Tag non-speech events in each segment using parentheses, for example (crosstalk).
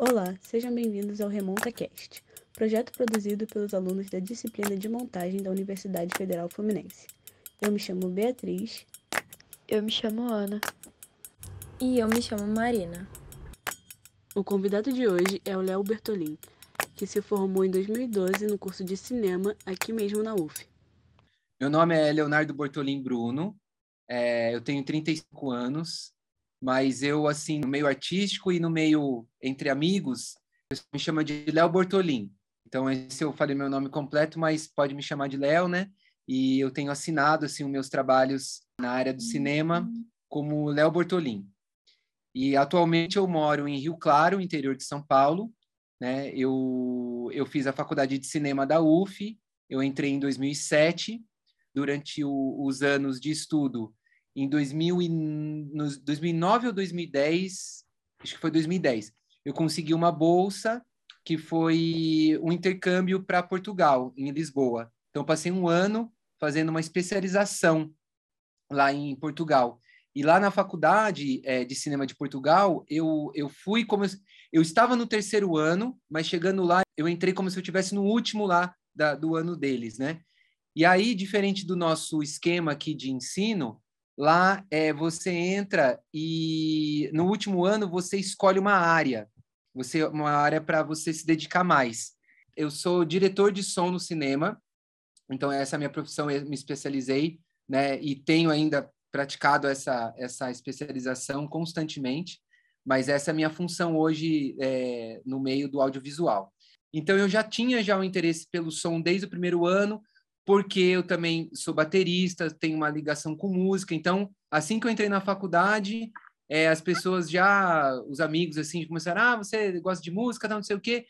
Olá, sejam bem-vindos ao Remonta Cast, projeto produzido pelos alunos da disciplina de montagem da Universidade Federal Fluminense. Eu me chamo Beatriz. Eu me chamo Ana. E eu me chamo Marina. O convidado de hoje é o Léo Bertolin, que se formou em 2012 no curso de cinema aqui mesmo na UF. Meu nome é Leonardo Bortolin Bruno, é, eu tenho 35 anos, mas eu, assim, no meio artístico e no meio entre amigos, me chama de Léo Bortolin. Então, esse eu falei meu nome completo, mas pode me chamar de Léo, né? E eu tenho assinado, assim, os meus trabalhos na área do cinema como Léo Bortolin. E atualmente eu moro em Rio Claro, interior de São Paulo, né? Eu, eu fiz a faculdade de cinema da UF, eu entrei em 2007, durante o, os anos de estudo, em 2000 e, no 2009 ou 2010, acho que foi 2010, eu consegui uma bolsa que foi um intercâmbio para Portugal, em Lisboa. Então, passei um ano fazendo uma especialização lá em Portugal. E lá na faculdade é, de cinema de Portugal, eu, eu fui como... Eu, eu estava no terceiro ano, mas chegando lá, eu entrei como se eu estivesse no último lá da, do ano deles, né? E aí, diferente do nosso esquema aqui de ensino, Lá é, você entra e no último ano você escolhe uma área, você uma área para você se dedicar mais. Eu sou diretor de som no cinema, então essa é a minha profissão, eu me especializei, né? E tenho ainda praticado essa essa especialização constantemente, mas essa é a minha função hoje é, no meio do audiovisual. Então eu já tinha já o um interesse pelo som desde o primeiro ano, porque eu também sou baterista, tenho uma ligação com música. Então, assim que eu entrei na faculdade, é, as pessoas já, os amigos, assim, começaram: ah, você gosta de música, não sei o quê,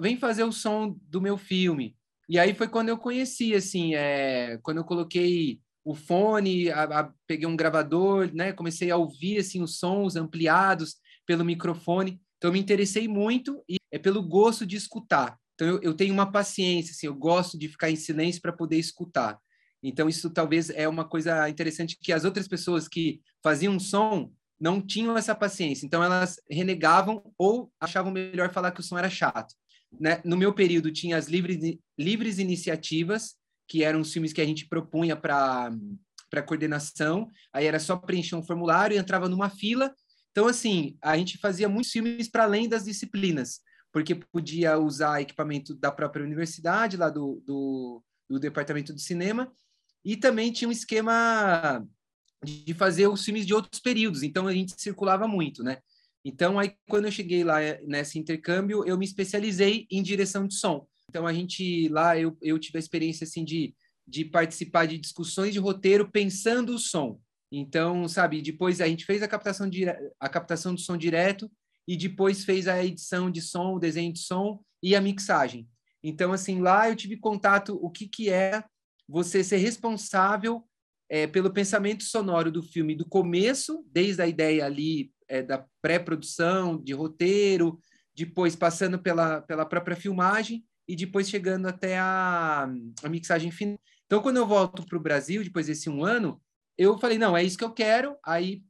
vem fazer o som do meu filme. E aí foi quando eu conheci, assim, é, quando eu coloquei o fone, a, a, peguei um gravador, né, comecei a ouvir, assim, os sons ampliados pelo microfone. Então, eu me interessei muito e é pelo gosto de escutar. Então, eu, eu tenho uma paciência, assim, eu gosto de ficar em silêncio para poder escutar. Então, isso talvez é uma coisa interessante que as outras pessoas que faziam som não tinham essa paciência. Então, elas renegavam ou achavam melhor falar que o som era chato. Né? No meu período, tinha as livres, livres iniciativas, que eram os filmes que a gente propunha para para coordenação, aí era só preencher um formulário e entrava numa fila. Então, assim, a gente fazia muitos filmes para além das disciplinas porque podia usar equipamento da própria universidade, lá do, do, do departamento de cinema, e também tinha um esquema de fazer os filmes de outros períodos, então a gente circulava muito, né? Então, aí, quando eu cheguei lá eh, nesse intercâmbio, eu me especializei em direção de som. Então, a gente, lá, eu, eu tive a experiência, assim, de, de participar de discussões de roteiro pensando o som. Então, sabe, depois a gente fez a captação, de, a captação do som direto, e depois fez a edição de som, o desenho de som e a mixagem. Então, assim, lá eu tive contato o que, que é você ser responsável é, pelo pensamento sonoro do filme, do começo, desde a ideia ali é, da pré-produção, de roteiro, depois passando pela, pela própria filmagem e depois chegando até a, a mixagem final. Então, quando eu volto para o Brasil, depois desse um ano, eu falei, não, é isso que eu quero. Aí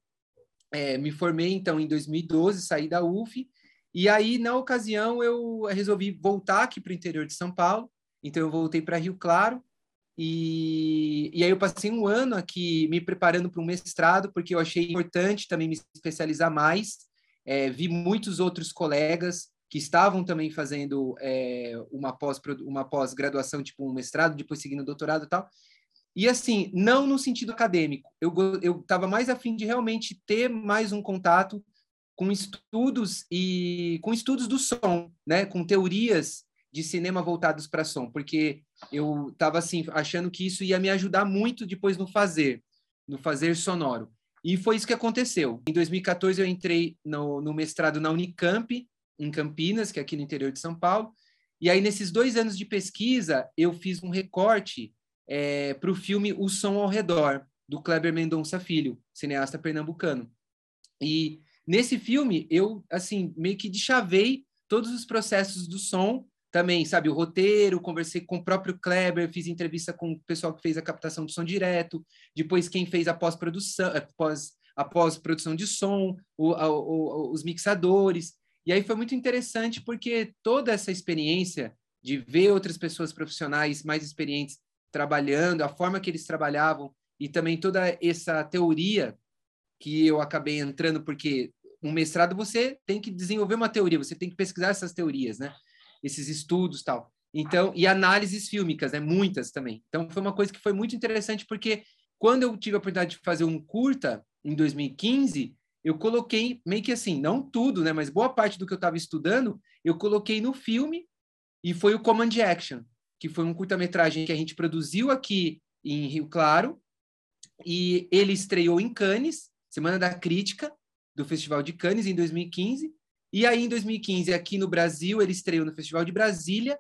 é, me formei, então, em 2012, saí da UF, e aí, na ocasião, eu resolvi voltar aqui para o interior de São Paulo, então eu voltei para Rio Claro, e, e aí eu passei um ano aqui me preparando para um mestrado, porque eu achei importante também me especializar mais, é, vi muitos outros colegas que estavam também fazendo é, uma pós-graduação, pós tipo um mestrado, depois seguindo doutorado e tal, e assim, não no sentido acadêmico. Eu estava mais afim de realmente ter mais um contato com estudos e com estudos do som, né, com teorias de cinema voltados para som, porque eu estava assim achando que isso ia me ajudar muito depois no fazer, no fazer sonoro. E foi isso que aconteceu. Em 2014 eu entrei no, no mestrado na Unicamp, em Campinas, que é aqui no interior de São Paulo. E aí nesses dois anos de pesquisa eu fiz um recorte é, para o filme O Som ao Redor, do Kleber Mendonça Filho, cineasta pernambucano. E nesse filme, eu, assim, meio que deschavei todos os processos do som também, sabe, o roteiro, conversei com o próprio Kleber, fiz entrevista com o pessoal que fez a captação do som direto, depois quem fez a pós-produção, a pós, a pós-produção de som, o, a, o, os mixadores. E aí foi muito interessante porque toda essa experiência de ver outras pessoas profissionais mais experientes trabalhando, a forma que eles trabalhavam e também toda essa teoria que eu acabei entrando, porque um mestrado você tem que desenvolver uma teoria, você tem que pesquisar essas teorias, né? Esses estudos tal. Então, e análises fílmicas, né? Muitas também. Então, foi uma coisa que foi muito interessante, porque quando eu tive a oportunidade de fazer um curta em 2015, eu coloquei meio que assim, não tudo, né? Mas boa parte do que eu estava estudando, eu coloquei no filme e foi o Command Action, que foi um curta-metragem que a gente produziu aqui em Rio Claro e ele estreou em Cannes, Semana da Crítica do Festival de Cannes em 2015. E aí, em 2015, aqui no Brasil, ele estreou no Festival de Brasília.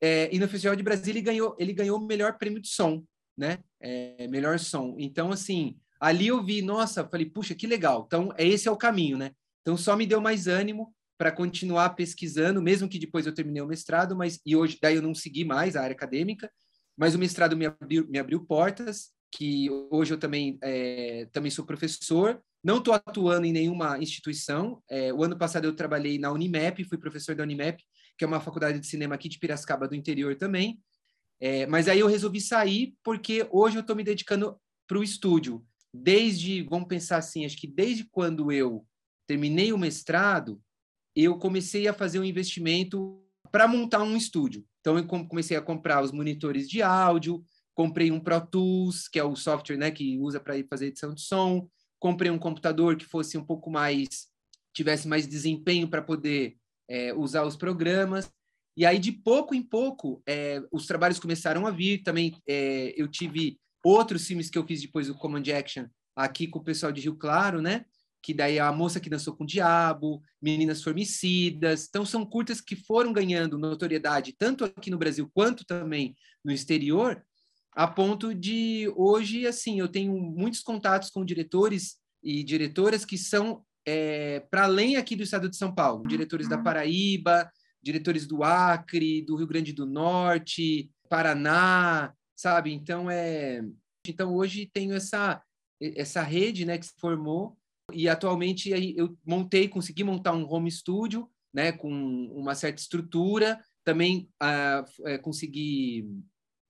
É, e no Festival de Brasília ele ganhou, ele ganhou o melhor prêmio de som, né? É, melhor som. Então, assim, ali eu vi, nossa, falei, puxa, que legal. Então, é, esse é o caminho, né? Então, só me deu mais ânimo para continuar pesquisando, mesmo que depois eu terminei o mestrado, mas e hoje daí eu não segui mais a área acadêmica, mas o mestrado me abriu, me abriu portas, que hoje eu também é, também sou professor, não estou atuando em nenhuma instituição. É, o ano passado eu trabalhei na Unimap, fui professor da Unimap, que é uma faculdade de cinema aqui de Piracicaba do interior também. É, mas aí eu resolvi sair porque hoje eu estou me dedicando para o estúdio. Desde, vamos pensar assim, acho que desde quando eu terminei o mestrado, eu comecei a fazer um investimento para montar um estúdio. Então, eu comecei a comprar os monitores de áudio, comprei um Pro Tools, que é o software né, que usa para fazer edição de som, comprei um computador que fosse um pouco mais, tivesse mais desempenho para poder é, usar os programas. E aí, de pouco em pouco, é, os trabalhos começaram a vir. Também é, eu tive outros filmes que eu fiz depois do Command Action aqui com o pessoal de Rio Claro, né? Que daí é a moça que dançou com o diabo, Meninas Formicidas. Então são curtas que foram ganhando notoriedade tanto aqui no Brasil quanto também no exterior, a ponto de hoje assim eu tenho muitos contatos com diretores e diretoras que são é, para além aqui do estado de São Paulo, diretores da Paraíba, diretores do Acre, do Rio Grande do Norte, Paraná, sabe? Então é então hoje tenho essa essa rede, né, que se formou e atualmente eu montei, consegui montar um home studio, né, com uma certa estrutura, também ah, é, consegui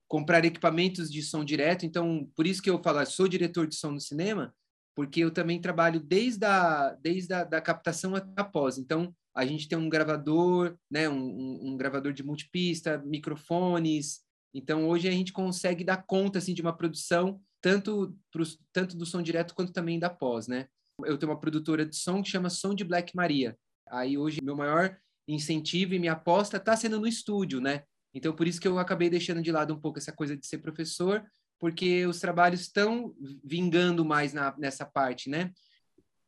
comprar equipamentos de som direto, então por isso que eu falo, sou diretor de som no cinema, porque eu também trabalho desde a, desde a da captação até a pós. Então, a gente tem um gravador, né, um, um, um gravador de multipista, microfones. Então, hoje a gente consegue dar conta assim de uma produção tanto pros, tanto do som direto quanto também da pós, né? Eu tenho uma produtora de som que chama Som de Black Maria. Aí hoje meu maior incentivo e minha aposta está sendo no estúdio, né? Então por isso que eu acabei deixando de lado um pouco essa coisa de ser professor, porque os trabalhos estão vingando mais na, nessa parte, né?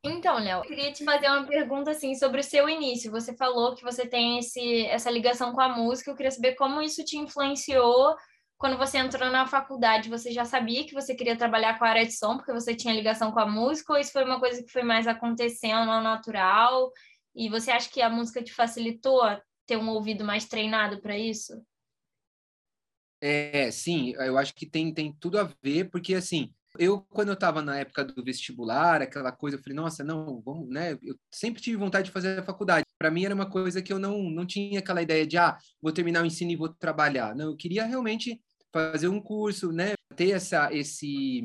Então, Léo, eu queria te fazer uma pergunta assim sobre o seu início. Você falou que você tem esse, essa ligação com a música. Eu queria saber como isso te influenciou quando você entrou na faculdade, você já sabia que você queria trabalhar com a área de som, porque você tinha ligação com a música, ou isso foi uma coisa que foi mais acontecendo ao natural? E você acha que a música te facilitou ter um ouvido mais treinado para isso? É, sim, eu acho que tem, tem tudo a ver, porque assim, eu, quando eu estava na época do vestibular, aquela coisa, eu falei, nossa, não, vamos, né? Eu sempre tive vontade de fazer a faculdade. Para mim era uma coisa que eu não, não tinha aquela ideia de, ah, vou terminar o ensino e vou trabalhar. Não, eu queria realmente fazer um curso, né? Ter essa, esse,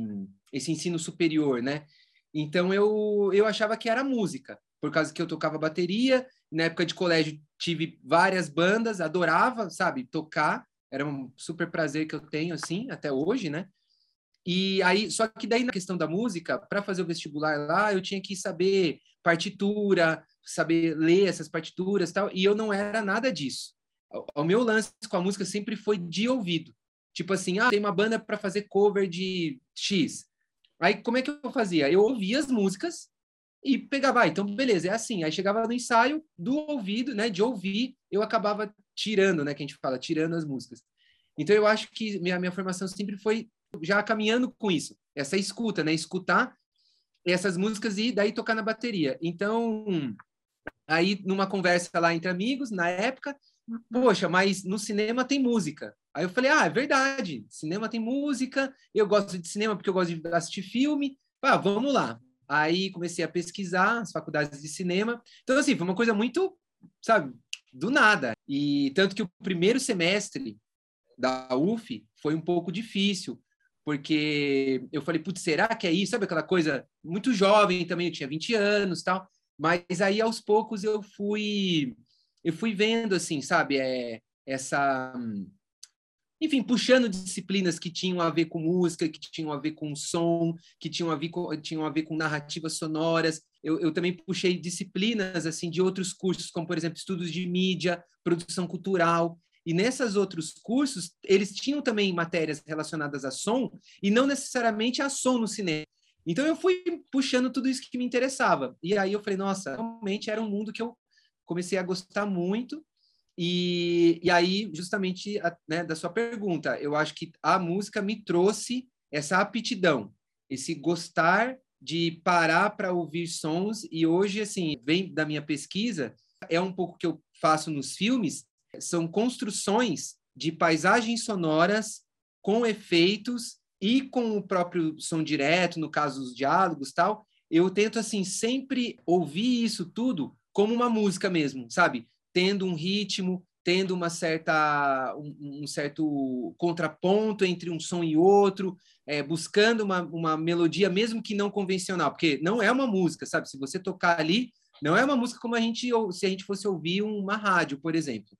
esse ensino superior, né? Então eu, eu achava que era música, por causa que eu tocava bateria. Na época de colégio tive várias bandas, adorava, sabe, tocar. Era um super prazer que eu tenho, assim, até hoje, né? E aí, só que daí na questão da música, para fazer o vestibular lá, eu tinha que saber partitura, saber ler essas partituras tal, e eu não era nada disso. O meu lance com a música sempre foi de ouvido. Tipo assim, ah, tem uma banda para fazer cover de X. Aí como é que eu fazia? Eu ouvia as músicas e pegava, ah, então beleza, é assim. Aí chegava no ensaio do ouvido, né, de ouvir, eu acabava tirando, né, que a gente fala, tirando as músicas. Então eu acho que minha minha formação sempre foi já caminhando com isso, essa escuta, né, escutar essas músicas e daí tocar na bateria. Então, aí numa conversa lá entre amigos, na época, poxa, mas no cinema tem música. Aí eu falei, ah, é verdade, cinema tem música, eu gosto de cinema porque eu gosto de assistir filme, ah, vamos lá. Aí comecei a pesquisar as faculdades de cinema. Então, assim, foi uma coisa muito sabe, do nada. E tanto que o primeiro semestre da UF foi um pouco difícil, porque eu falei, putz, será que é isso? Sabe aquela coisa muito jovem também, eu tinha 20 anos, tal. Mas aí aos poucos eu fui eu fui vendo assim, sabe, é essa enfim, puxando disciplinas que tinham a ver com música, que tinham a ver com som, que tinham a ver com, tinham a ver com narrativas sonoras. Eu, eu também puxei disciplinas assim de outros cursos, como por exemplo estudos de mídia, produção cultural. E nesses outros cursos, eles tinham também matérias relacionadas a som e não necessariamente a som no cinema. Então eu fui puxando tudo isso que me interessava. E aí eu falei, nossa, realmente era um mundo que eu comecei a gostar muito e, e aí, justamente, né, da sua pergunta, eu acho que a música me trouxe essa aptidão, esse gostar de parar para ouvir sons. E hoje, assim, vem da minha pesquisa, é um pouco que eu faço nos filmes, são construções de paisagens sonoras com efeitos e com o próprio som direto, no caso os diálogos tal. Eu tento assim sempre ouvir isso tudo como uma música mesmo, sabe? Tendo um ritmo, tendo uma certa um, um certo contraponto entre um som e outro, é, buscando uma, uma melodia mesmo que não convencional, porque não é uma música, sabe? Se você tocar ali, não é uma música como a gente se a gente fosse ouvir uma rádio, por exemplo.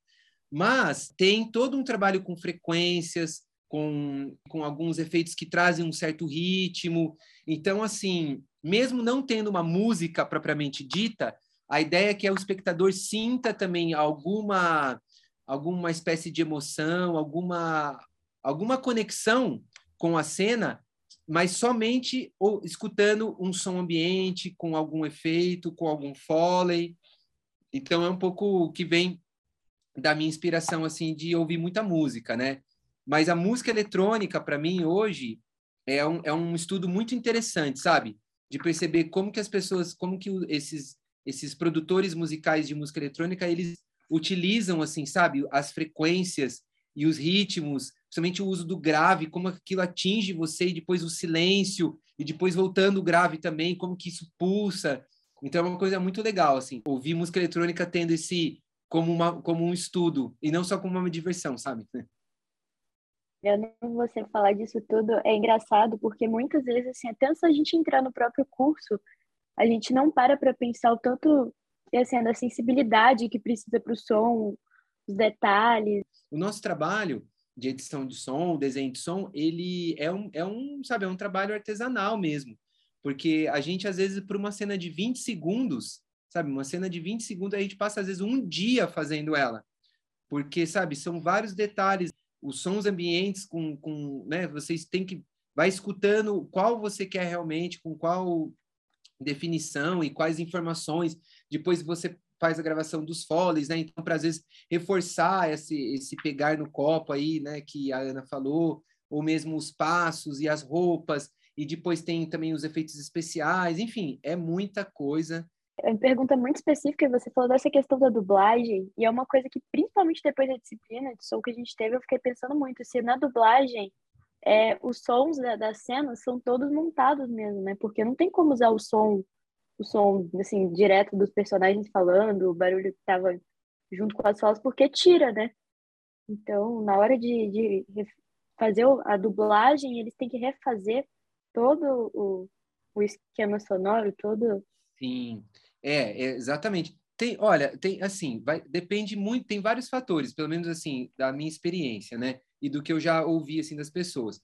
Mas tem todo um trabalho com frequências, com, com alguns efeitos que trazem um certo ritmo. Então, assim, mesmo não tendo uma música propriamente dita, a ideia é que o espectador sinta também alguma alguma espécie de emoção, alguma alguma conexão com a cena, mas somente ou, escutando um som ambiente com algum efeito, com algum foley. Então é um pouco o que vem da minha inspiração assim de ouvir muita música, né? Mas a música eletrônica para mim hoje é um, é um estudo muito interessante, sabe? De perceber como que as pessoas, como que esses esses produtores musicais de música eletrônica, eles utilizam, assim, sabe, as frequências e os ritmos, principalmente o uso do grave, como aquilo atinge você, e depois o silêncio, e depois voltando o grave também, como que isso pulsa. Então é uma coisa muito legal, assim, ouvir música eletrônica tendo esse como, uma, como um estudo, e não só como uma diversão, sabe? (laughs) Eu não você falar disso tudo é engraçado, porque muitas vezes, assim, até antes a gente entrar no próprio curso, a gente não para para pensar o tanto assim, da sensibilidade que precisa para o som, os detalhes. O nosso trabalho de edição de som, desenho de som, ele é um, é um, sabe, é um trabalho artesanal mesmo. Porque a gente, às vezes, por uma cena de 20 segundos, sabe, uma cena de 20 segundos, a gente passa, às vezes, um dia fazendo ela. Porque, sabe, são vários detalhes, os sons ambientes com, com né, vocês têm que, vai escutando qual você quer realmente, com qual definição e quais informações. Depois você faz a gravação dos foles, né? Então, para às vezes reforçar esse, esse pegar no copo aí, né? Que a Ana falou, ou mesmo os passos e as roupas, e depois tem também os efeitos especiais, enfim, é muita coisa. É uma pergunta muito específica, você falou dessa questão da dublagem, e é uma coisa que, principalmente depois da disciplina de som que a gente teve, eu fiquei pensando muito, se na dublagem é, os sons da, da cena são todos montados mesmo, né? Porque não tem como usar o som, o som, assim, direto dos personagens falando, o barulho que tava junto com as falas, porque tira, né? Então, na hora de, de fazer a dublagem, eles têm que refazer todo o, o esquema sonoro, todo... Sim, é, é exatamente. Tem, olha, tem assim, vai, depende muito, tem vários fatores, pelo menos assim, da minha experiência, né? E do que eu já ouvi assim das pessoas.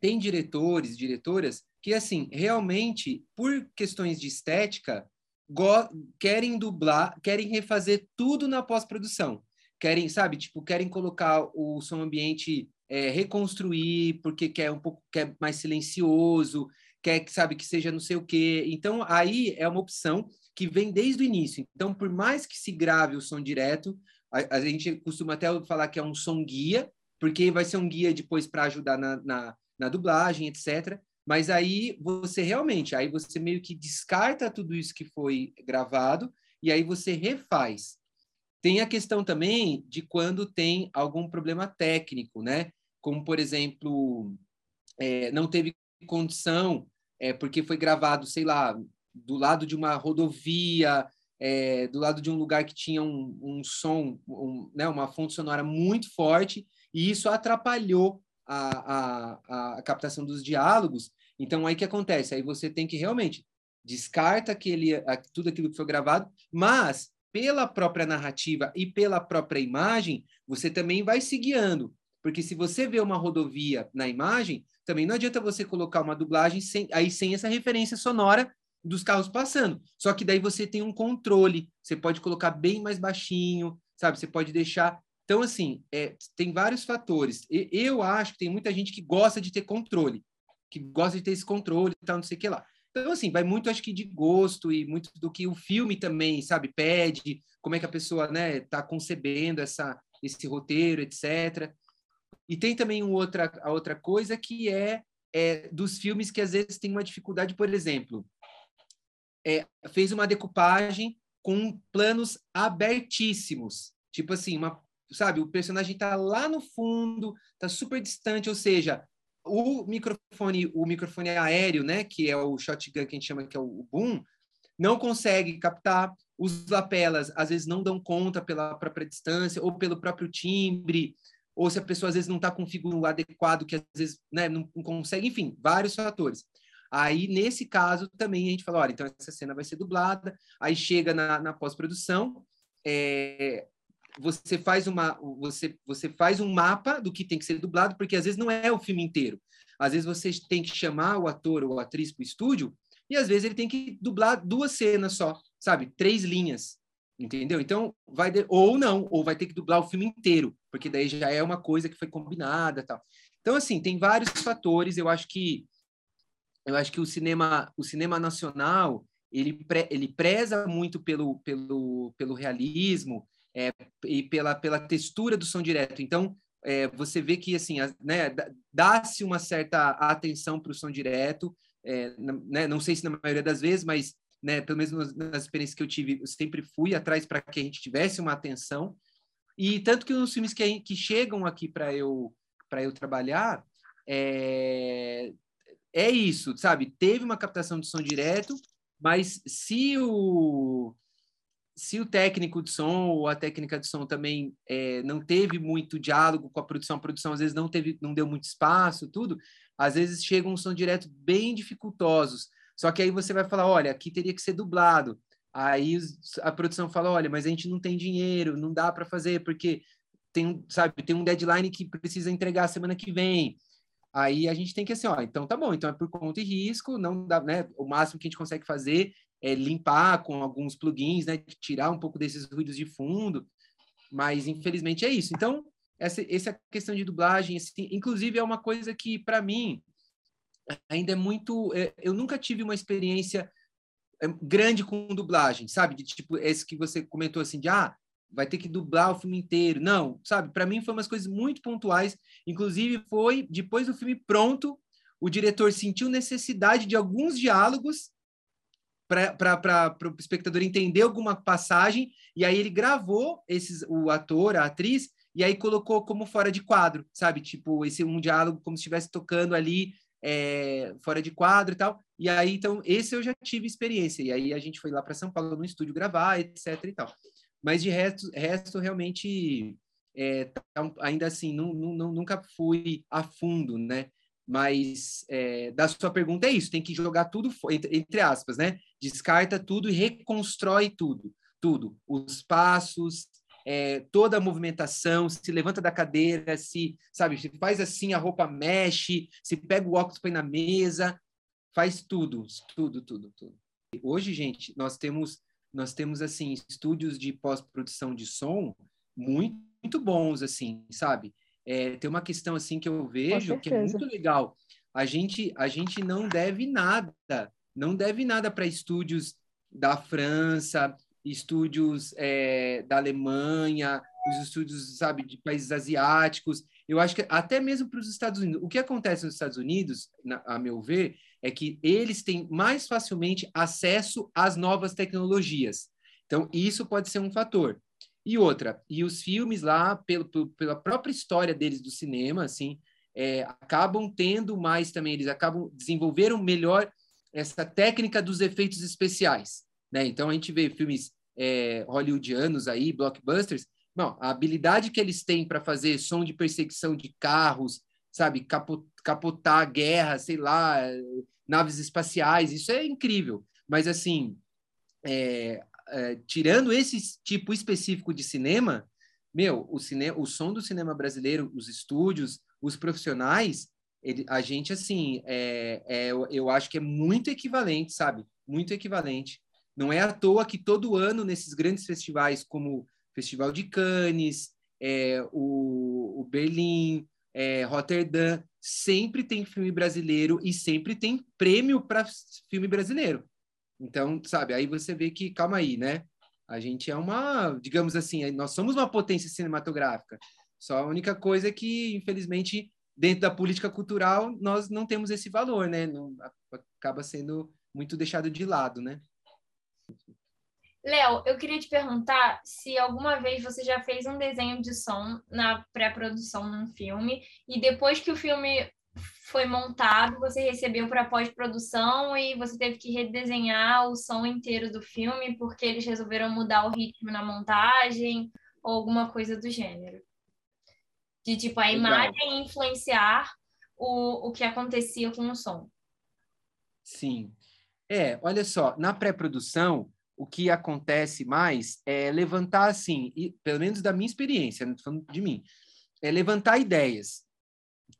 Tem diretores, diretoras que assim, realmente por questões de estética, querem dublar, querem refazer tudo na pós-produção. Querem, sabe, tipo, querem colocar o som ambiente é, reconstruir porque quer um pouco quer mais silencioso, quer que sabe que seja não sei o quê. Então aí é uma opção que vem desde o início. Então, por mais que se grave o som direto, a, a gente costuma até falar que é um som guia, porque vai ser um guia depois para ajudar na, na, na dublagem, etc. Mas aí você realmente, aí você meio que descarta tudo isso que foi gravado e aí você refaz. Tem a questão também de quando tem algum problema técnico, né? Como, por exemplo, é, não teve condição, é, porque foi gravado, sei lá, do lado de uma rodovia, é, do lado de um lugar que tinha um, um som, um, né, uma fonte sonora muito forte, e isso atrapalhou a, a, a captação dos diálogos. Então, aí que acontece? Aí você tem que realmente descarta aquele, tudo aquilo que foi gravado, mas pela própria narrativa e pela própria imagem, você também vai se guiando. Porque se você vê uma rodovia na imagem, também não adianta você colocar uma dublagem sem, aí sem essa referência sonora dos carros passando. Só que daí você tem um controle, você pode colocar bem mais baixinho, sabe? Você pode deixar. Então, assim, é, tem vários fatores. Eu acho que tem muita gente que gosta de ter controle, que gosta de ter esse controle e tal, não sei o que lá. Então, assim, vai muito, acho que, de gosto e muito do que o filme também, sabe, pede, como é que a pessoa, né, tá concebendo essa, esse roteiro, etc. E tem também um outra, a outra coisa que é, é dos filmes que às vezes tem uma dificuldade, por exemplo, é, fez uma decupagem com planos abertíssimos, tipo assim, uma, sabe, o personagem está lá no fundo, está super distante, ou seja, o microfone, o microfone aéreo, né, que é o shotgun que a gente chama que é o boom, não consegue captar. Os lapelas às vezes não dão conta pela própria distância ou pelo próprio timbre, ou se a pessoa às vezes não está com o figuro adequado, que às vezes né, não, não, consegue, enfim, vários fatores. Aí, nesse caso, também a gente fala, olha, então essa cena vai ser dublada, aí chega na, na pós-produção, é, você faz uma você você faz um mapa do que tem que ser dublado porque às vezes não é o filme inteiro. Às vezes você tem que chamar o ator ou a atriz para o estúdio e às vezes ele tem que dublar duas cenas só sabe? Três linhas entendeu? Então vai de... ou não ou vai ter que dublar o filme inteiro porque daí já é uma coisa que foi combinada tal. Então assim tem vários fatores eu acho que eu acho que o cinema o cinema nacional ele, pre... ele preza muito pelo pelo pelo realismo é, e pela, pela textura do som direto. Então, é, você vê que assim, né, dá-se uma certa atenção para o som direto, é, né, não sei se na maioria das vezes, mas né, pelo menos nas experiências que eu tive, eu sempre fui atrás para que a gente tivesse uma atenção. E tanto que nos filmes que, que chegam aqui para eu para eu trabalhar, é, é isso, sabe? Teve uma captação de som direto, mas se o se o técnico de som ou a técnica de som também é, não teve muito diálogo com a produção, a produção às vezes não teve, não deu muito espaço, tudo, às vezes chega um som direto bem dificultosos. Só que aí você vai falar, olha, aqui teria que ser dublado. Aí a produção fala, olha, mas a gente não tem dinheiro, não dá para fazer porque tem, sabe, tem um deadline que precisa entregar semana que vem. Aí a gente tem que assim, ó, então tá bom, então é por conta e risco, não dá, né? O máximo que a gente consegue fazer é, limpar com alguns plugins, né, tirar um pouco desses ruídos de fundo, mas infelizmente é isso. Então, essa, essa questão de dublagem, assim, inclusive é uma coisa que, para mim, ainda é muito. É, eu nunca tive uma experiência é, grande com dublagem, sabe? De tipo, esse que você comentou assim, de ah, vai ter que dublar o filme inteiro. Não, sabe? Para mim foi umas coisas muito pontuais. Inclusive, foi depois do filme pronto, o diretor sentiu necessidade de alguns diálogos para o espectador entender alguma passagem, e aí ele gravou esses, o ator, a atriz, e aí colocou como fora de quadro, sabe? Tipo, esse um diálogo como se estivesse tocando ali é, fora de quadro e tal. E aí, então, esse eu já tive experiência. E aí a gente foi lá para São Paulo no estúdio gravar, etc e tal. Mas de resto, resto realmente, é, tá ainda assim, não, não, nunca fui a fundo, né? Mas é, da sua pergunta é isso, tem que jogar tudo, entre, aspas, né? Descarta tudo e reconstrói tudo. Tudo. Os passos, é, toda a movimentação, se levanta da cadeira, se, sabe, se faz assim, a roupa mexe, se pega o óculos, põe na mesa, faz tudo, tudo, tudo, tudo. Hoje, gente, nós temos, nós temos, assim, estúdios de pós-produção de som muito, muito bons, assim, sabe? É, tem uma questão assim que eu vejo que é muito legal. A gente, a gente não deve nada, não deve nada para estúdios da França, estúdios é, da Alemanha, os estúdios, sabe, de países asiáticos. Eu acho que até mesmo para os Estados Unidos. O que acontece nos Estados Unidos, na, a meu ver, é que eles têm mais facilmente acesso às novas tecnologias. Então, isso pode ser um fator. E outra, e os filmes lá, pelo, pela própria história deles do cinema, assim, é, acabam tendo mais também, eles acabam desenvolveram melhor essa técnica dos efeitos especiais, né? Então a gente vê filmes é, hollywoodianos aí, blockbusters, não, a habilidade que eles têm para fazer som de perseguição de carros, sabe, capotar guerra, sei lá, naves espaciais, isso é incrível. Mas, assim, é, é, tirando esse tipo específico de cinema, meu, o, cine, o som do cinema brasileiro, os estúdios, os profissionais, ele, a gente, assim, é, é, eu acho que é muito equivalente, sabe? Muito equivalente. Não é à toa que todo ano, nesses grandes festivais, como Festival de Cannes, é, o, o Berlim, é, Rotterdam, sempre tem filme brasileiro e sempre tem prêmio para filme brasileiro. Então, sabe, aí você vê que, calma aí, né? A gente é uma, digamos assim, nós somos uma potência cinematográfica. Só a única coisa é que, infelizmente, dentro da política cultural, nós não temos esse valor, né? Não, acaba sendo muito deixado de lado, né? Léo, eu queria te perguntar se alguma vez você já fez um desenho de som na pré-produção de um filme e depois que o filme foi montado, você recebeu para pós-produção e você teve que redesenhar o som inteiro do filme porque eles resolveram mudar o ritmo na montagem ou alguma coisa do gênero. De tipo, a imagem influenciar o, o que acontecia com o som. Sim. É, olha só, na pré-produção, o que acontece mais é levantar, assim, e, pelo menos da minha experiência, não estou falando de mim, é levantar ideias.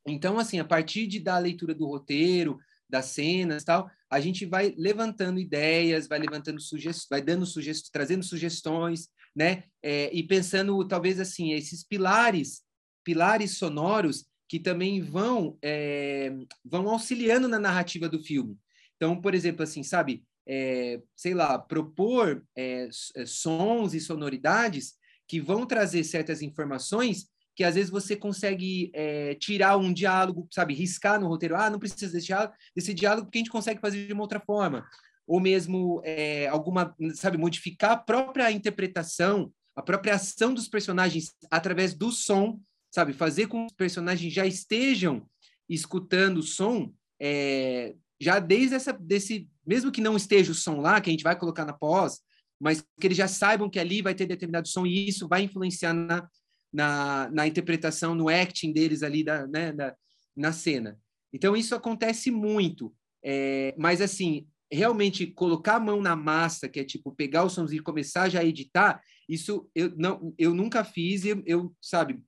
Então, assim, a partir de, da leitura do roteiro, das cenas tal, a gente vai levantando ideias, vai levantando sugestões, vai dando sugestões, trazendo sugestões, né? É, e pensando, talvez, assim, esses pilares pilares sonoros que também vão é, vão auxiliando na narrativa do filme. Então, por exemplo, assim, sabe, é, sei lá, propor é, é, sons e sonoridades que vão trazer certas informações que às vezes você consegue é, tirar um diálogo, sabe, riscar no roteiro, ah, não precisa desse diálogo, desse diálogo porque a gente consegue fazer de uma outra forma, ou mesmo é, alguma, sabe, modificar a própria interpretação, a própria ação dos personagens através do som sabe? Fazer com que os personagens já estejam escutando o som, é, já desde essa, desse, mesmo que não esteja o som lá, que a gente vai colocar na pós, mas que eles já saibam que ali vai ter determinado som e isso vai influenciar na, na, na interpretação, no acting deles ali da, né, da, na cena. Então, isso acontece muito. É, mas, assim, realmente colocar a mão na massa, que é tipo pegar o somzinho e começar já a editar, isso eu, não, eu nunca fiz, eu, eu sabe,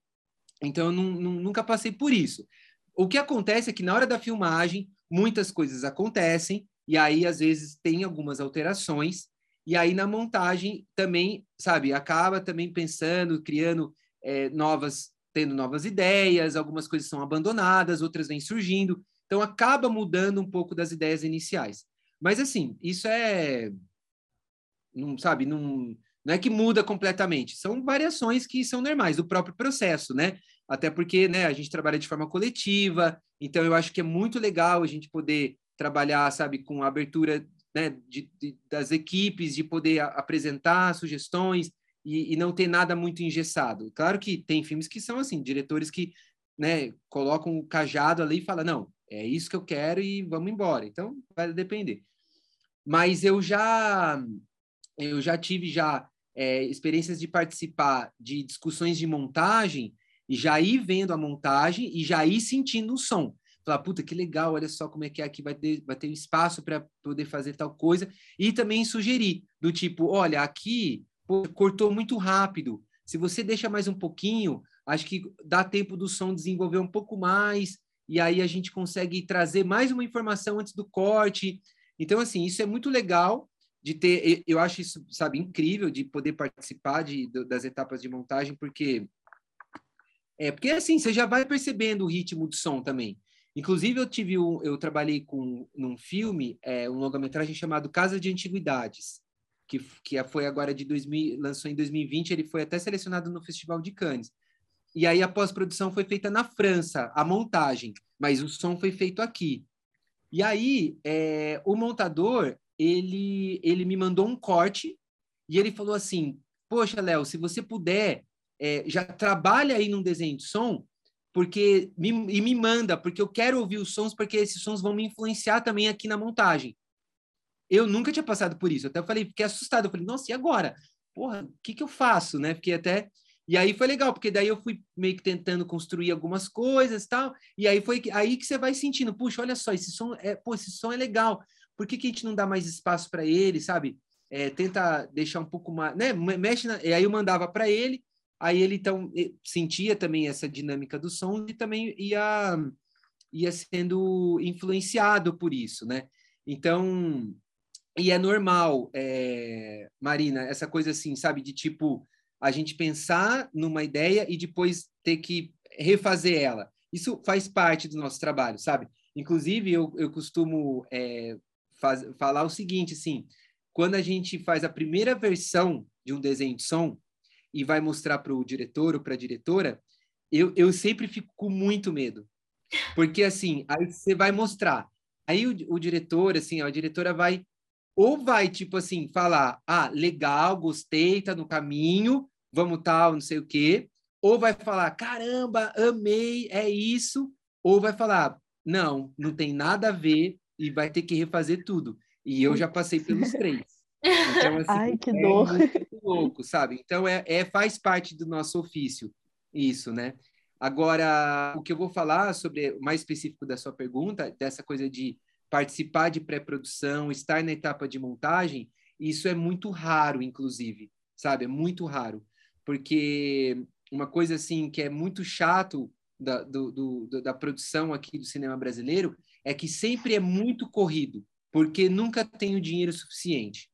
então, eu não, não, nunca passei por isso. O que acontece é que na hora da filmagem, muitas coisas acontecem, e aí, às vezes, tem algumas alterações, e aí na montagem também, sabe, acaba também pensando, criando é, novas, tendo novas ideias, algumas coisas são abandonadas, outras vêm surgindo, então acaba mudando um pouco das ideias iniciais. Mas, assim, isso é, não sabe, não, não é que muda completamente, são variações que são normais do próprio processo, né? Até porque, né, a gente trabalha de forma coletiva, então eu acho que é muito legal a gente poder trabalhar, sabe, com a abertura né, de, de, das equipes, de poder apresentar sugestões e, e, não ter nada muito engessado. Claro que tem filmes que são assim, diretores que né, colocam o cajado ali e falam, não, é isso que eu quero e vamos embora. Então, vai depender. Mas eu já eu já tive já é, experiências de participar de discussões de montagem e já ir vendo a montagem e já ir sentindo o som. Falar, puta, que legal, olha só como é que é aqui, vai ter, vai ter espaço para poder fazer tal coisa. E também sugerir, do tipo, olha, aqui cortou muito rápido. Se você deixa mais um pouquinho, acho que dá tempo do som desenvolver um pouco mais, e aí a gente consegue trazer mais uma informação antes do corte. Então, assim, isso é muito legal de ter, eu acho isso, sabe, incrível de poder participar de, das etapas de montagem, porque é porque assim, você já vai percebendo o ritmo do som também. Inclusive, eu tive um, eu trabalhei com num filme, é, um longa-metragem chamado Casa de Antiguidades, que, que foi agora de 2000, lançou em 2020, ele foi até selecionado no Festival de Cannes. E aí a pós-produção foi feita na França, a montagem, mas o som foi feito aqui. E aí, é, o montador, ele, ele me mandou um corte e ele falou assim: Poxa, Léo, se você puder, é, já trabalha aí num desenho de som, porque me, e me manda, porque eu quero ouvir os sons, porque esses sons vão me influenciar também aqui na montagem. Eu nunca tinha passado por isso. Até falei, fiquei assustado. Eu falei, nossa, e agora? porra, o que que eu faço, né? Fiquei até e aí foi legal, porque daí eu fui meio que tentando construir algumas coisas tal, e aí foi aí que você vai sentindo, puxa, olha só, esse som é, pô, esse som é legal, por que, que a gente não dá mais espaço para ele, sabe? É, tenta deixar um pouco mais, né? Mexe na... E aí eu mandava para ele, aí ele então sentia também essa dinâmica do som e também ia ia sendo influenciado por isso, né? Então, e é normal, é, Marina, essa coisa assim, sabe, de tipo a gente pensar numa ideia e depois ter que refazer ela. Isso faz parte do nosso trabalho, sabe? Inclusive, eu, eu costumo é, faz, falar o seguinte, assim, quando a gente faz a primeira versão de um desenho de som e vai mostrar para o diretor ou para a diretora, eu, eu sempre fico com muito medo. Porque, assim, aí você vai mostrar. Aí o, o diretor, assim, a diretora vai ou vai, tipo assim, falar, ah, legal, gostei, tá no caminho, vamos tal, não sei o quê, ou vai falar, caramba, amei, é isso, ou vai falar, não, não tem nada a ver e vai ter que refazer tudo. E eu já passei pelos três. Então, assim, Ai, que é dor. louco, sabe? Então, é, é, faz parte do nosso ofício, isso, né? Agora, o que eu vou falar sobre, mais específico da sua pergunta, dessa coisa de participar de pré-produção, estar na etapa de montagem, isso é muito raro, inclusive, sabe? É muito raro. Porque uma coisa assim que é muito chato da, do, do, da produção aqui do cinema brasileiro é que sempre é muito corrido, porque nunca tem o dinheiro suficiente.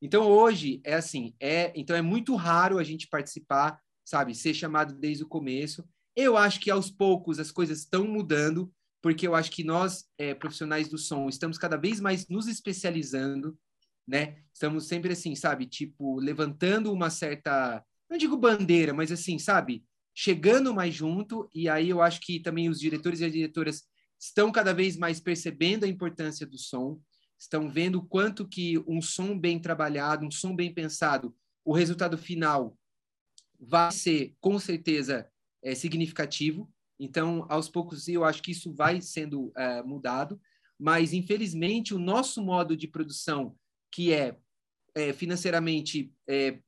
Então hoje é assim, é então é muito raro a gente participar, sabe, ser chamado desde o começo. Eu acho que aos poucos as coisas estão mudando, porque eu acho que nós, é, profissionais do som, estamos cada vez mais nos especializando, né? Estamos sempre assim, sabe? Tipo, levantando uma certa, não digo bandeira, mas assim, sabe? Chegando mais junto, e aí eu acho que também os diretores e as diretoras estão cada vez mais percebendo a importância do som, estão vendo o quanto que um som bem trabalhado, um som bem pensado, o resultado final vai ser, com certeza, é, significativo, então, aos poucos, eu acho que isso vai sendo é, mudado, mas infelizmente o nosso modo de produção, que é, é financeiramente é,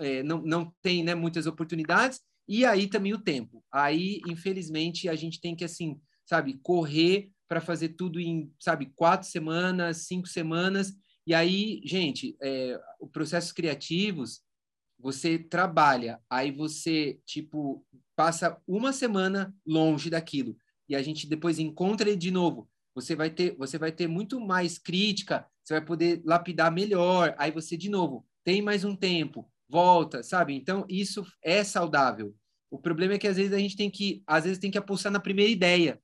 é, não, não tem né, muitas oportunidades, e aí também o tempo. Aí, infelizmente, a gente tem que assim, sabe, correr para fazer tudo em, sabe, quatro semanas, cinco semanas. E aí, gente, é, os processos criativos, você trabalha, aí você, tipo, passa uma semana longe daquilo e a gente depois encontra ele de novo, você vai ter, você vai ter muito mais crítica, você vai poder lapidar melhor, aí você de novo tem mais um tempo, volta, sabe? Então isso é saudável. O problema é que às vezes a gente tem que, às vezes tem que apostar na primeira ideia.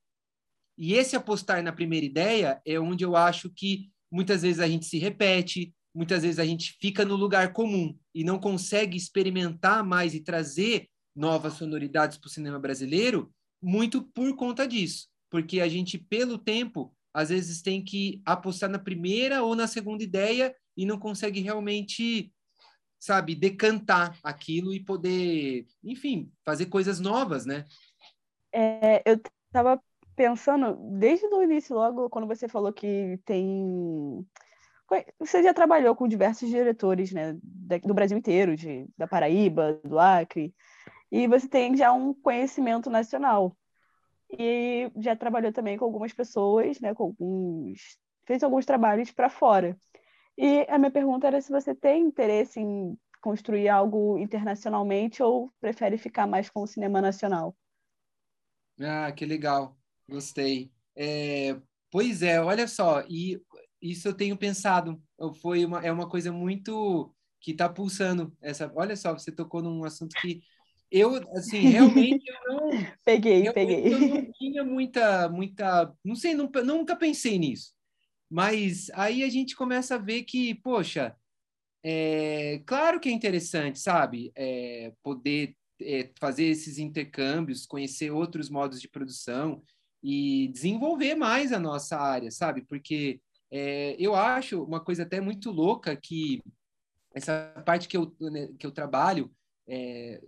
E esse apostar na primeira ideia é onde eu acho que muitas vezes a gente se repete, muitas vezes a gente fica no lugar comum e não consegue experimentar mais e trazer novas sonoridades para o cinema brasileiro, muito por conta disso, porque a gente, pelo tempo, às vezes tem que apostar na primeira ou na segunda ideia e não consegue realmente, sabe, decantar aquilo e poder, enfim, fazer coisas novas, né? É, eu estava pensando, desde o início, logo, quando você falou que tem. Você já trabalhou com diversos diretores, né, do Brasil inteiro, de, da Paraíba, do Acre e você tem já um conhecimento nacional. E já trabalhou também com algumas pessoas, né, com alguns, fez alguns trabalhos para fora. E a minha pergunta era se você tem interesse em construir algo internacionalmente ou prefere ficar mais com o cinema nacional. Ah, que legal, gostei. É, pois é, olha só, e isso eu tenho pensado. Foi uma, é uma coisa muito que está pulsando. Essa, olha só, você tocou num assunto que eu, assim, realmente eu não. (laughs) peguei, eu, peguei. Eu não tinha muita, muita. Não sei, não, nunca pensei nisso. Mas aí a gente começa a ver que, poxa, é, claro que é interessante, sabe? É, poder é, fazer esses intercâmbios, conhecer outros modos de produção e desenvolver mais a nossa área, sabe? Porque é, eu acho uma coisa até muito louca que essa parte que eu, né, que eu trabalho é,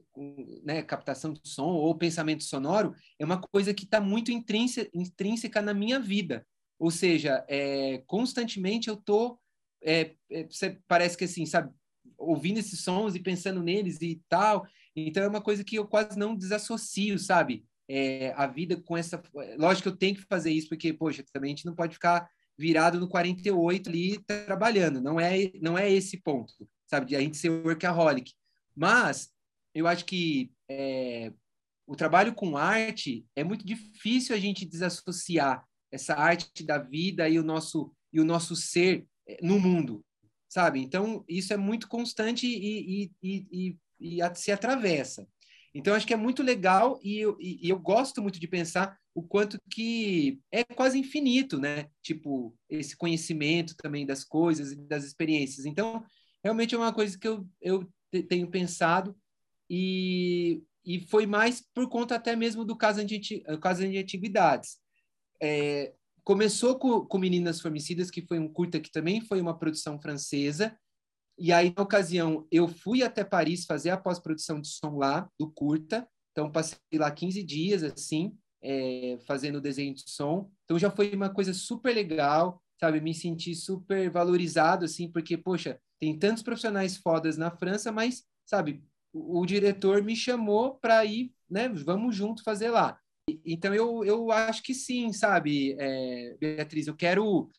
né, captação de som ou pensamento sonoro é uma coisa que está muito intrínseca, intrínseca na minha vida. Ou seja, é, constantemente eu tô é, é, parece que assim, sabe, ouvindo esses sons e pensando neles e tal. Então é uma coisa que eu quase não desassocio, sabe? É, a vida com essa. Lógico que eu tenho que fazer isso, porque, poxa, também a gente não pode ficar virado no 48 ali trabalhando. Não é, não é esse ponto, sabe? De a gente ser workaholic. Mas eu acho que é, o trabalho com arte é muito difícil a gente desassociar essa arte da vida e o nosso e o nosso ser é, no mundo, sabe? Então isso é muito constante e, e, e, e, e se atravessa. Então acho que é muito legal e eu, e eu gosto muito de pensar o quanto que é quase infinito, né? Tipo esse conhecimento também das coisas e das experiências. Então realmente é uma coisa que eu, eu tenho pensado. E e foi mais por conta até mesmo do caso de, caso de atividades. É, começou com, com Meninas Formicidas, que foi um curta que também foi uma produção francesa, e aí, na ocasião, eu fui até Paris fazer a pós-produção de som lá, do curta, então passei lá 15 dias, assim, é, fazendo desenho de som, então já foi uma coisa super legal, sabe, me senti super valorizado, assim, porque, poxa, tem tantos profissionais fodas na França, mas, sabe, o, diretor me chamou para ir, né? Vamos junto fazer lá. Então eu, eu acho que sim, sabe, é, Beatriz, eu quero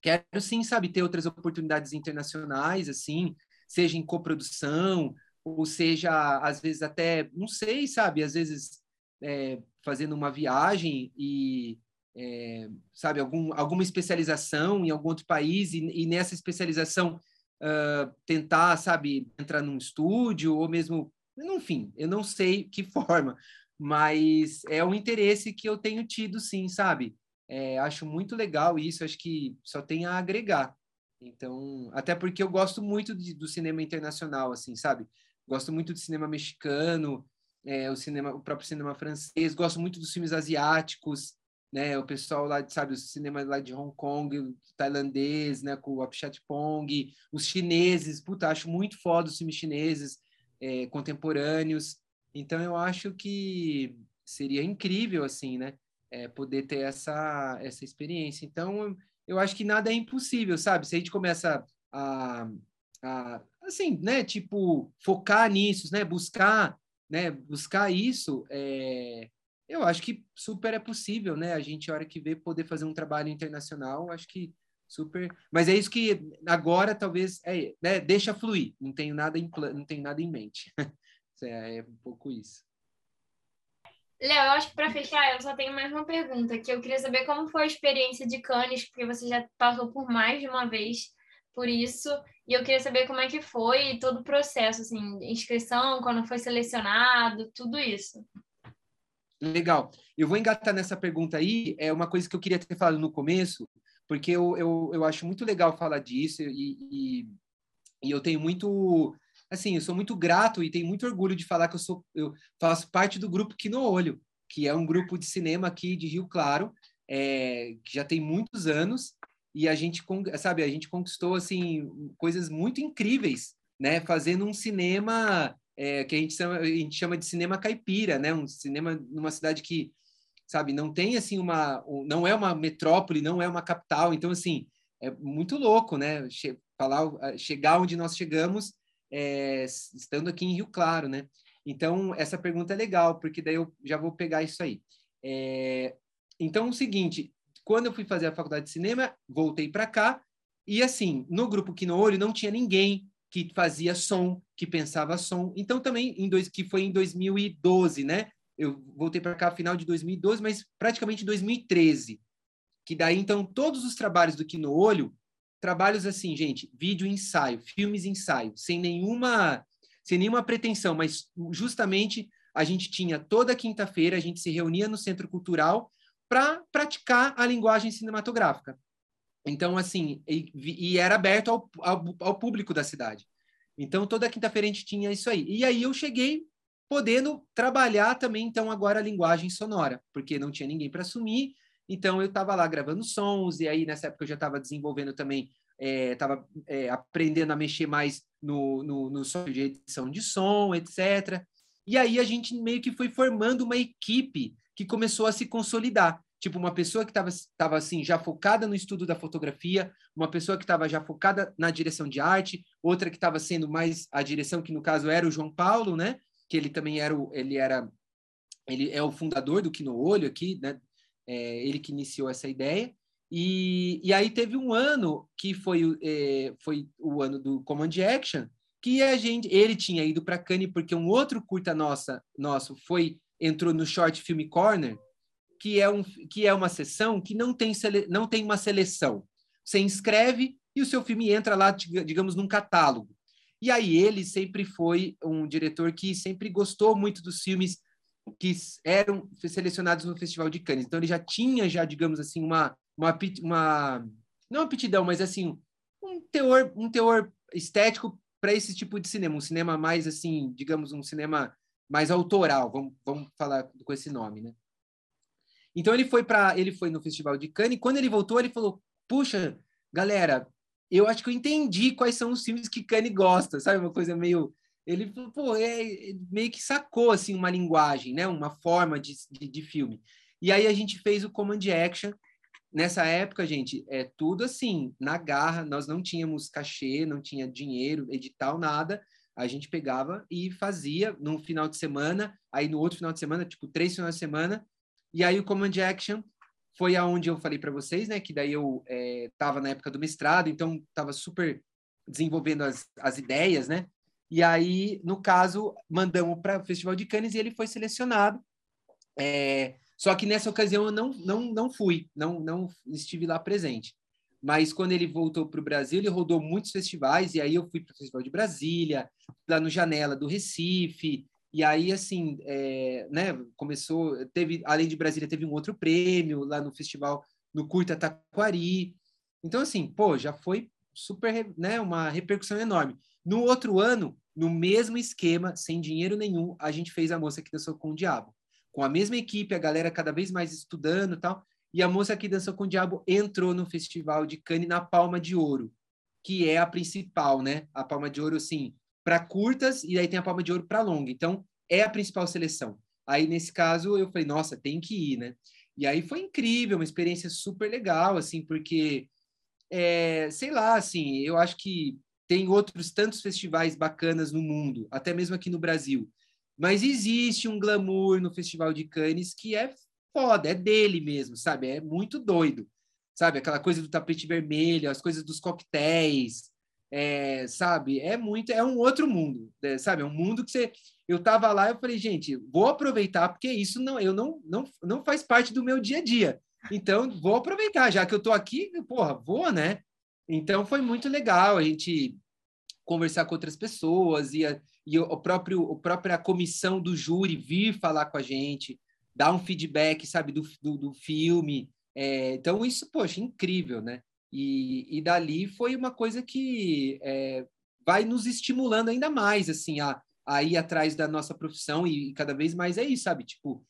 quero sim, sabe, ter outras oportunidades internacionais, assim, seja em coprodução, ou seja, às vezes até, não sei, sabe, às vezes é, fazendo uma viagem e, é, sabe, algum, alguma especialização em algum outro país e, e nessa especialização uh, tentar, sabe, entrar num estúdio ou mesmo, enfim, eu não sei (laughs) que forma, mas é um interesse que eu tenho tido, sim, sabe? É, acho muito legal isso, acho que só tem a agregar. Então, até porque eu gosto muito de, do cinema internacional, assim, sabe? Gosto muito do cinema mexicano, é, o cinema, o próprio cinema francês, gosto muito dos filmes asiáticos, né? O pessoal lá, sabe, o cinema lá de Hong Kong, tailandês, né? Com o Apichatpong, os chineses, puta, acho muito foda os filmes chineses é, contemporâneos. Então, eu acho que seria incrível, assim, né? É, poder ter essa, essa experiência. Então, eu acho que nada é impossível, sabe? Se a gente começa a, a assim, né? Tipo, focar nisso, né? Buscar, né? Buscar isso, é, eu acho que super é possível, né? A gente, a hora que vê, poder fazer um trabalho internacional, acho que super. Mas é isso que agora talvez é, né? Deixa fluir. Não tenho nada em não tenho nada em mente. (laughs) é, é um pouco isso. Léo, eu acho que para fechar, eu só tenho mais uma pergunta, que eu queria saber como foi a experiência de Cannes, porque você já passou por mais de uma vez por isso, e eu queria saber como é que foi todo o processo, assim, inscrição, quando foi selecionado, tudo isso. Legal. Eu vou engatar nessa pergunta aí, é uma coisa que eu queria ter falado no começo, porque eu, eu, eu acho muito legal falar disso e, e, e eu tenho muito, assim, eu sou muito grato e tenho muito orgulho de falar que eu sou, eu faço parte do grupo Quino Olho, que é um grupo de cinema aqui de Rio Claro, é, que já tem muitos anos e a gente, sabe, a gente conquistou assim coisas muito incríveis, né, fazendo um cinema é, que a gente, chama, a gente chama de cinema caipira, né? Um cinema numa cidade que, sabe, não tem assim uma, não é uma metrópole, não é uma capital, então assim é muito louco, né? Che falar, chegar onde nós chegamos, é, estando aqui em Rio Claro, né? Então essa pergunta é legal porque daí eu já vou pegar isso aí. É, então o seguinte, quando eu fui fazer a faculdade de cinema, voltei para cá e assim no grupo Quino Olho não tinha ninguém que fazia som, que pensava som. Então também em dois que foi em 2012, né? Eu voltei para cá final de 2012, mas praticamente 2013. Que daí então todos os trabalhos do Quino Olho, trabalhos assim, gente, vídeo ensaio, filmes ensaio, sem nenhuma sem nenhuma pretensão, mas justamente a gente tinha toda quinta-feira, a gente se reunia no Centro Cultural para praticar a linguagem cinematográfica. Então, assim, e, e era aberto ao, ao, ao, público da cidade. Então, toda quinta-feira a gente tinha isso aí. E aí eu cheguei podendo trabalhar também, então, agora a linguagem sonora, porque não tinha ninguém para assumir. Então, eu estava lá gravando sons, e aí nessa época eu já estava desenvolvendo também, estava é, é, aprendendo a mexer mais no, no, no software de edição de som, etc. E aí a gente meio que foi formando uma equipe que começou a se consolidar. Tipo uma pessoa que estava assim já focada no estudo da fotografia, uma pessoa que estava já focada na direção de arte, outra que estava sendo mais a direção que no caso era o João Paulo, né? Que ele também era o, ele era ele é o fundador do Kino Olho aqui, né? É, ele que iniciou essa ideia. E, e aí teve um ano que foi, é, foi o ano do Command Action, que a gente, ele tinha ido para Cannes porque um outro curta nossa, nosso foi entrou no Short Film Corner, que é, um, que é uma sessão que não tem, sele, não tem uma seleção. Você inscreve e o seu filme entra lá, digamos, num catálogo. E aí ele sempre foi um diretor que sempre gostou muito dos filmes que eram selecionados no Festival de Cannes. Então ele já tinha já, digamos assim, uma uma, uma não aptidão, mas assim, um teor um teor estético para esse tipo de cinema, um cinema mais assim, digamos, um cinema mais autoral, vamos, vamos falar com esse nome, né? Então ele foi para ele foi no Festival de Cannes e quando ele voltou ele falou: "Puxa, galera, eu acho que eu entendi quais são os filmes que Cannes gosta", sabe? Uma coisa meio ele pô, é, meio que sacou assim uma linguagem, né? Uma forma de, de, de filme. E aí a gente fez o Command Action. Nessa época, gente, é tudo assim, na garra, nós não tínhamos cachê, não tinha dinheiro, edital, nada a gente pegava e fazia num final de semana, aí no outro final de semana, tipo três finais de semana, e aí o Command Action foi aonde eu falei para vocês, né, que daí eu estava é, na época do mestrado, então estava super desenvolvendo as, as ideias, né, e aí, no caso, mandamos para o Festival de Cannes e ele foi selecionado. É, só que nessa ocasião eu não, não, não fui, não, não estive lá presente. Mas quando ele voltou para o Brasil, ele rodou muitos festivais, e aí eu fui para o Festival de Brasília, lá no Janela do Recife, e aí, assim, é, né, começou, teve, além de Brasília, teve um outro prêmio lá no festival, no Curta Taquari. Então, assim, pô, já foi super, né, uma repercussão enorme. No outro ano, no mesmo esquema, sem dinheiro nenhum, a gente fez a moça que dançou com o diabo. Com a mesma equipe, a galera cada vez mais estudando e tal. E a moça que dançou com o diabo entrou no festival de Cannes na Palma de Ouro, que é a principal, né? A Palma de Ouro, assim, para curtas e aí tem a Palma de Ouro para longa. Então, é a principal seleção. Aí, nesse caso, eu falei, nossa, tem que ir, né? E aí foi incrível, uma experiência super legal, assim, porque, é, sei lá, assim, eu acho que tem outros tantos festivais bacanas no mundo, até mesmo aqui no Brasil. Mas existe um glamour no Festival de Cannes que é foda, é dele mesmo, sabe? É muito doido, sabe? Aquela coisa do tapete vermelho, as coisas dos coquetéis, é, sabe? É muito, é um outro mundo, né? sabe? É um mundo que você. Eu tava lá, eu falei, gente, vou aproveitar porque isso não, eu não, não, não faz parte do meu dia a dia. Então, vou aproveitar, já que eu tô aqui, porra, vou, né? Então, foi muito legal a gente conversar com outras pessoas e, a, e o próprio, a própria comissão do júri vir falar com a gente, dar um feedback, sabe, do, do, do filme. É, então, isso, poxa, incrível, né? E, e dali foi uma coisa que é, vai nos estimulando ainda mais, assim, a, a ir atrás da nossa profissão e, cada vez mais é isso, sabe? Tipo,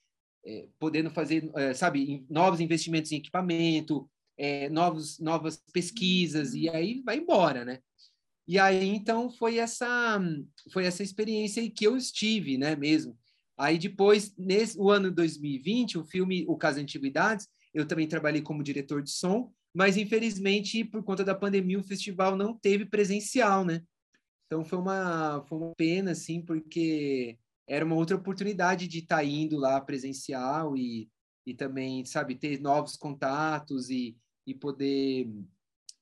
é, podendo fazer, é, sabe, novos investimentos em equipamento, é, novos, novas pesquisas, e aí vai embora, né? E aí, então, foi essa, foi essa experiência que eu estive, né, mesmo. Aí depois, nesse o ano 2020, o filme O Caso Antiguidades, eu também trabalhei como diretor de som, mas infelizmente, por conta da pandemia, o festival não teve presencial, né? Então foi uma, foi uma pena, assim, porque era uma outra oportunidade de estar tá indo lá presencial e, e também, sabe, ter novos contatos e, e poder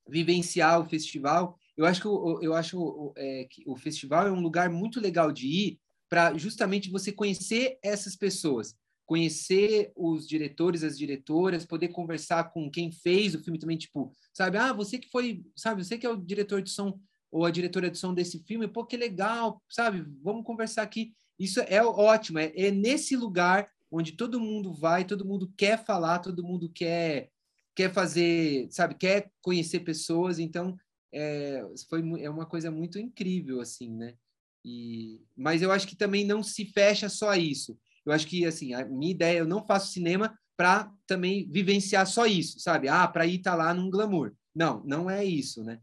vivenciar o festival. Eu acho que, eu acho, é, que o festival é um lugar muito legal de ir, para justamente você conhecer essas pessoas, conhecer os diretores, as diretoras, poder conversar com quem fez o filme também, tipo, sabe, ah, você que foi, sabe, você que é o diretor de som ou a diretora de som desse filme, pô, que legal, sabe, vamos conversar aqui. Isso é ótimo, é, é nesse lugar onde todo mundo vai, todo mundo quer falar, todo mundo quer quer fazer, sabe, quer conhecer pessoas, então é, foi é uma coisa muito incrível assim, né? E, mas eu acho que também não se fecha só isso. Eu acho que, assim, a minha ideia, eu não faço cinema para também vivenciar só isso, sabe? Ah, para ir estar tá lá num glamour. Não, não é isso, né?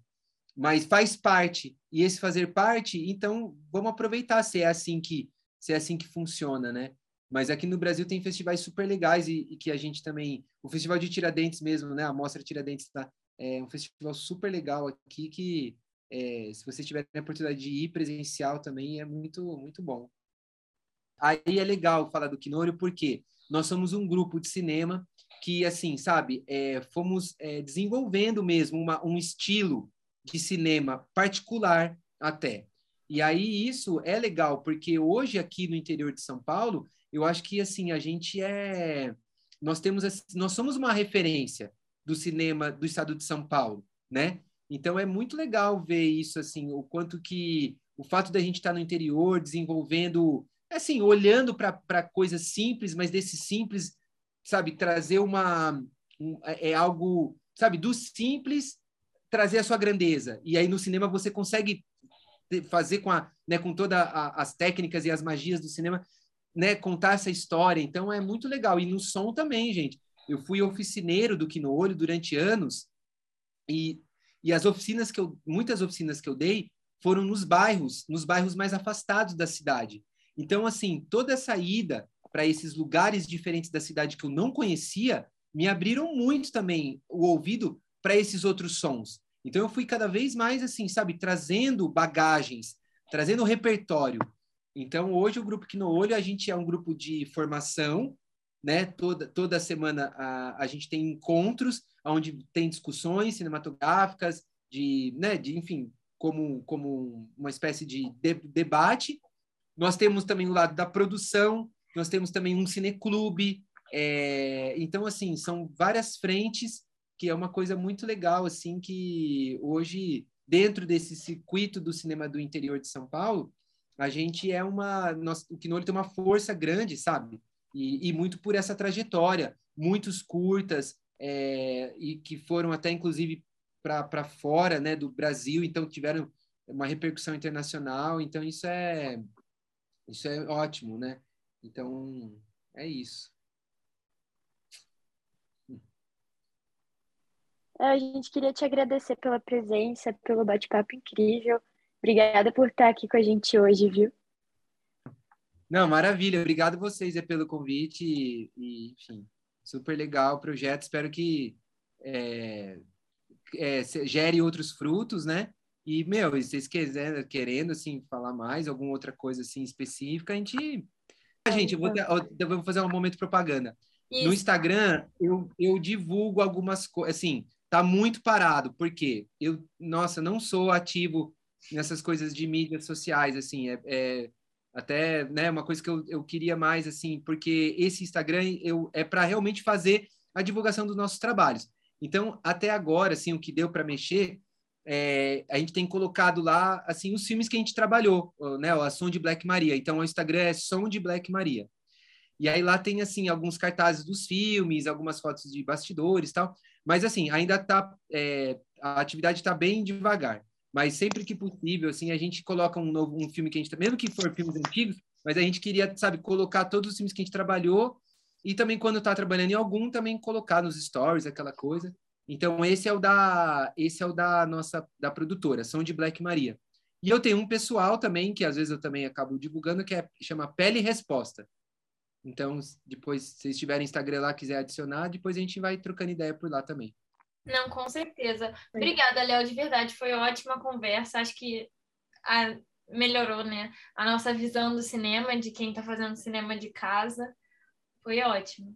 Mas faz parte. E esse fazer parte, então vamos aproveitar se é assim que se é assim que funciona, né? Mas aqui no Brasil tem festivais super legais e, e que a gente também, o Festival de Tiradentes mesmo, né? A Mostra Tiradentes tá, é um festival super legal aqui que é, se você tiver a oportunidade de ir presencial também é muito muito bom. Aí é legal falar do Quinôrio porque nós somos um grupo de cinema que, assim, sabe, é, fomos é, desenvolvendo mesmo uma, um estilo de cinema particular até. E aí isso é legal, porque hoje aqui no interior de São Paulo, eu acho que, assim, a gente é... Nós temos, nós somos uma referência do cinema do estado de São Paulo, né? Então é muito legal ver isso, assim, o quanto que o fato da gente estar no interior, desenvolvendo assim, olhando para coisas simples, mas desse simples, sabe, trazer uma. Um, é, é algo, sabe, do simples trazer a sua grandeza. E aí no cinema você consegue fazer com, a, né, com todas as técnicas e as magias do cinema, né, contar essa história. Então é muito legal. E no som também, gente. Eu fui oficineiro do Quino Olho durante anos e, e as oficinas que eu, muitas oficinas que eu dei foram nos bairros, nos bairros mais afastados da cidade. Então, assim, toda essa ida para esses lugares diferentes da cidade que eu não conhecia me abriram muito também o ouvido para esses outros sons. Então, eu fui cada vez mais, assim, sabe, trazendo bagagens, trazendo repertório. Então, hoje, o Grupo no Olho, a gente é um grupo de formação, né? Toda, toda semana a, a gente tem encontros onde tem discussões cinematográficas, de, né, de enfim, como, como uma espécie de, de debate, nós temos também o lado da produção, nós temos também um cineclube. É, então, assim, são várias frentes que é uma coisa muito legal, assim, que hoje, dentro desse circuito do cinema do interior de São Paulo, a gente é uma... Nós, o Quinolho tem uma força grande, sabe? E, e muito por essa trajetória. Muitos curtas, é, e que foram até, inclusive, para fora né, do Brasil, então tiveram uma repercussão internacional. Então, isso é isso é ótimo, né? Então, é isso. É, a gente queria te agradecer pela presença, pelo bate-papo incrível. Obrigada por estar aqui com a gente hoje, viu? Não, maravilha. Obrigado vocês é, pelo convite e, e, enfim, super legal o projeto. Espero que é, é, gere outros frutos, né? E, meu, se vocês quiserem, querendo, assim, falar mais, alguma outra coisa, assim, específica, a gente... A gente, eu vou, ter, eu vou fazer um momento propaganda. Isso. No Instagram, eu, eu divulgo algumas coisas, assim, tá muito parado, porque eu, nossa, não sou ativo nessas coisas de mídias sociais, assim, é, é até, né, uma coisa que eu, eu queria mais, assim, porque esse Instagram eu, é para realmente fazer a divulgação dos nossos trabalhos. Então, até agora, assim, o que deu para mexer é, a gente tem colocado lá assim os filmes que a gente trabalhou, né? A Som de Black Maria. Então o Instagram é Som de Black Maria. E aí lá tem assim alguns cartazes dos filmes, algumas fotos de bastidores, tal. Mas assim ainda tá é, a atividade está bem devagar. Mas sempre que possível, assim a gente coloca um novo um filme que a gente mesmo que for filmes antigos, mas a gente queria sabe colocar todos os filmes que a gente trabalhou e também quando está trabalhando em algum também colocar nos stories aquela coisa. Então esse é o da esse é o da nossa da produtora, São de Black Maria. E eu tenho um pessoal também que às vezes eu também acabo divulgando que é chama Pele Resposta. Então, depois, se vocês tiverem Instagram lá, quiser adicionar, depois a gente vai trocando ideia por lá também. Não, com certeza. Obrigada, Léo, de verdade, foi ótima conversa. Acho que a, melhorou, né, a nossa visão do cinema, de quem está fazendo cinema de casa. Foi ótimo.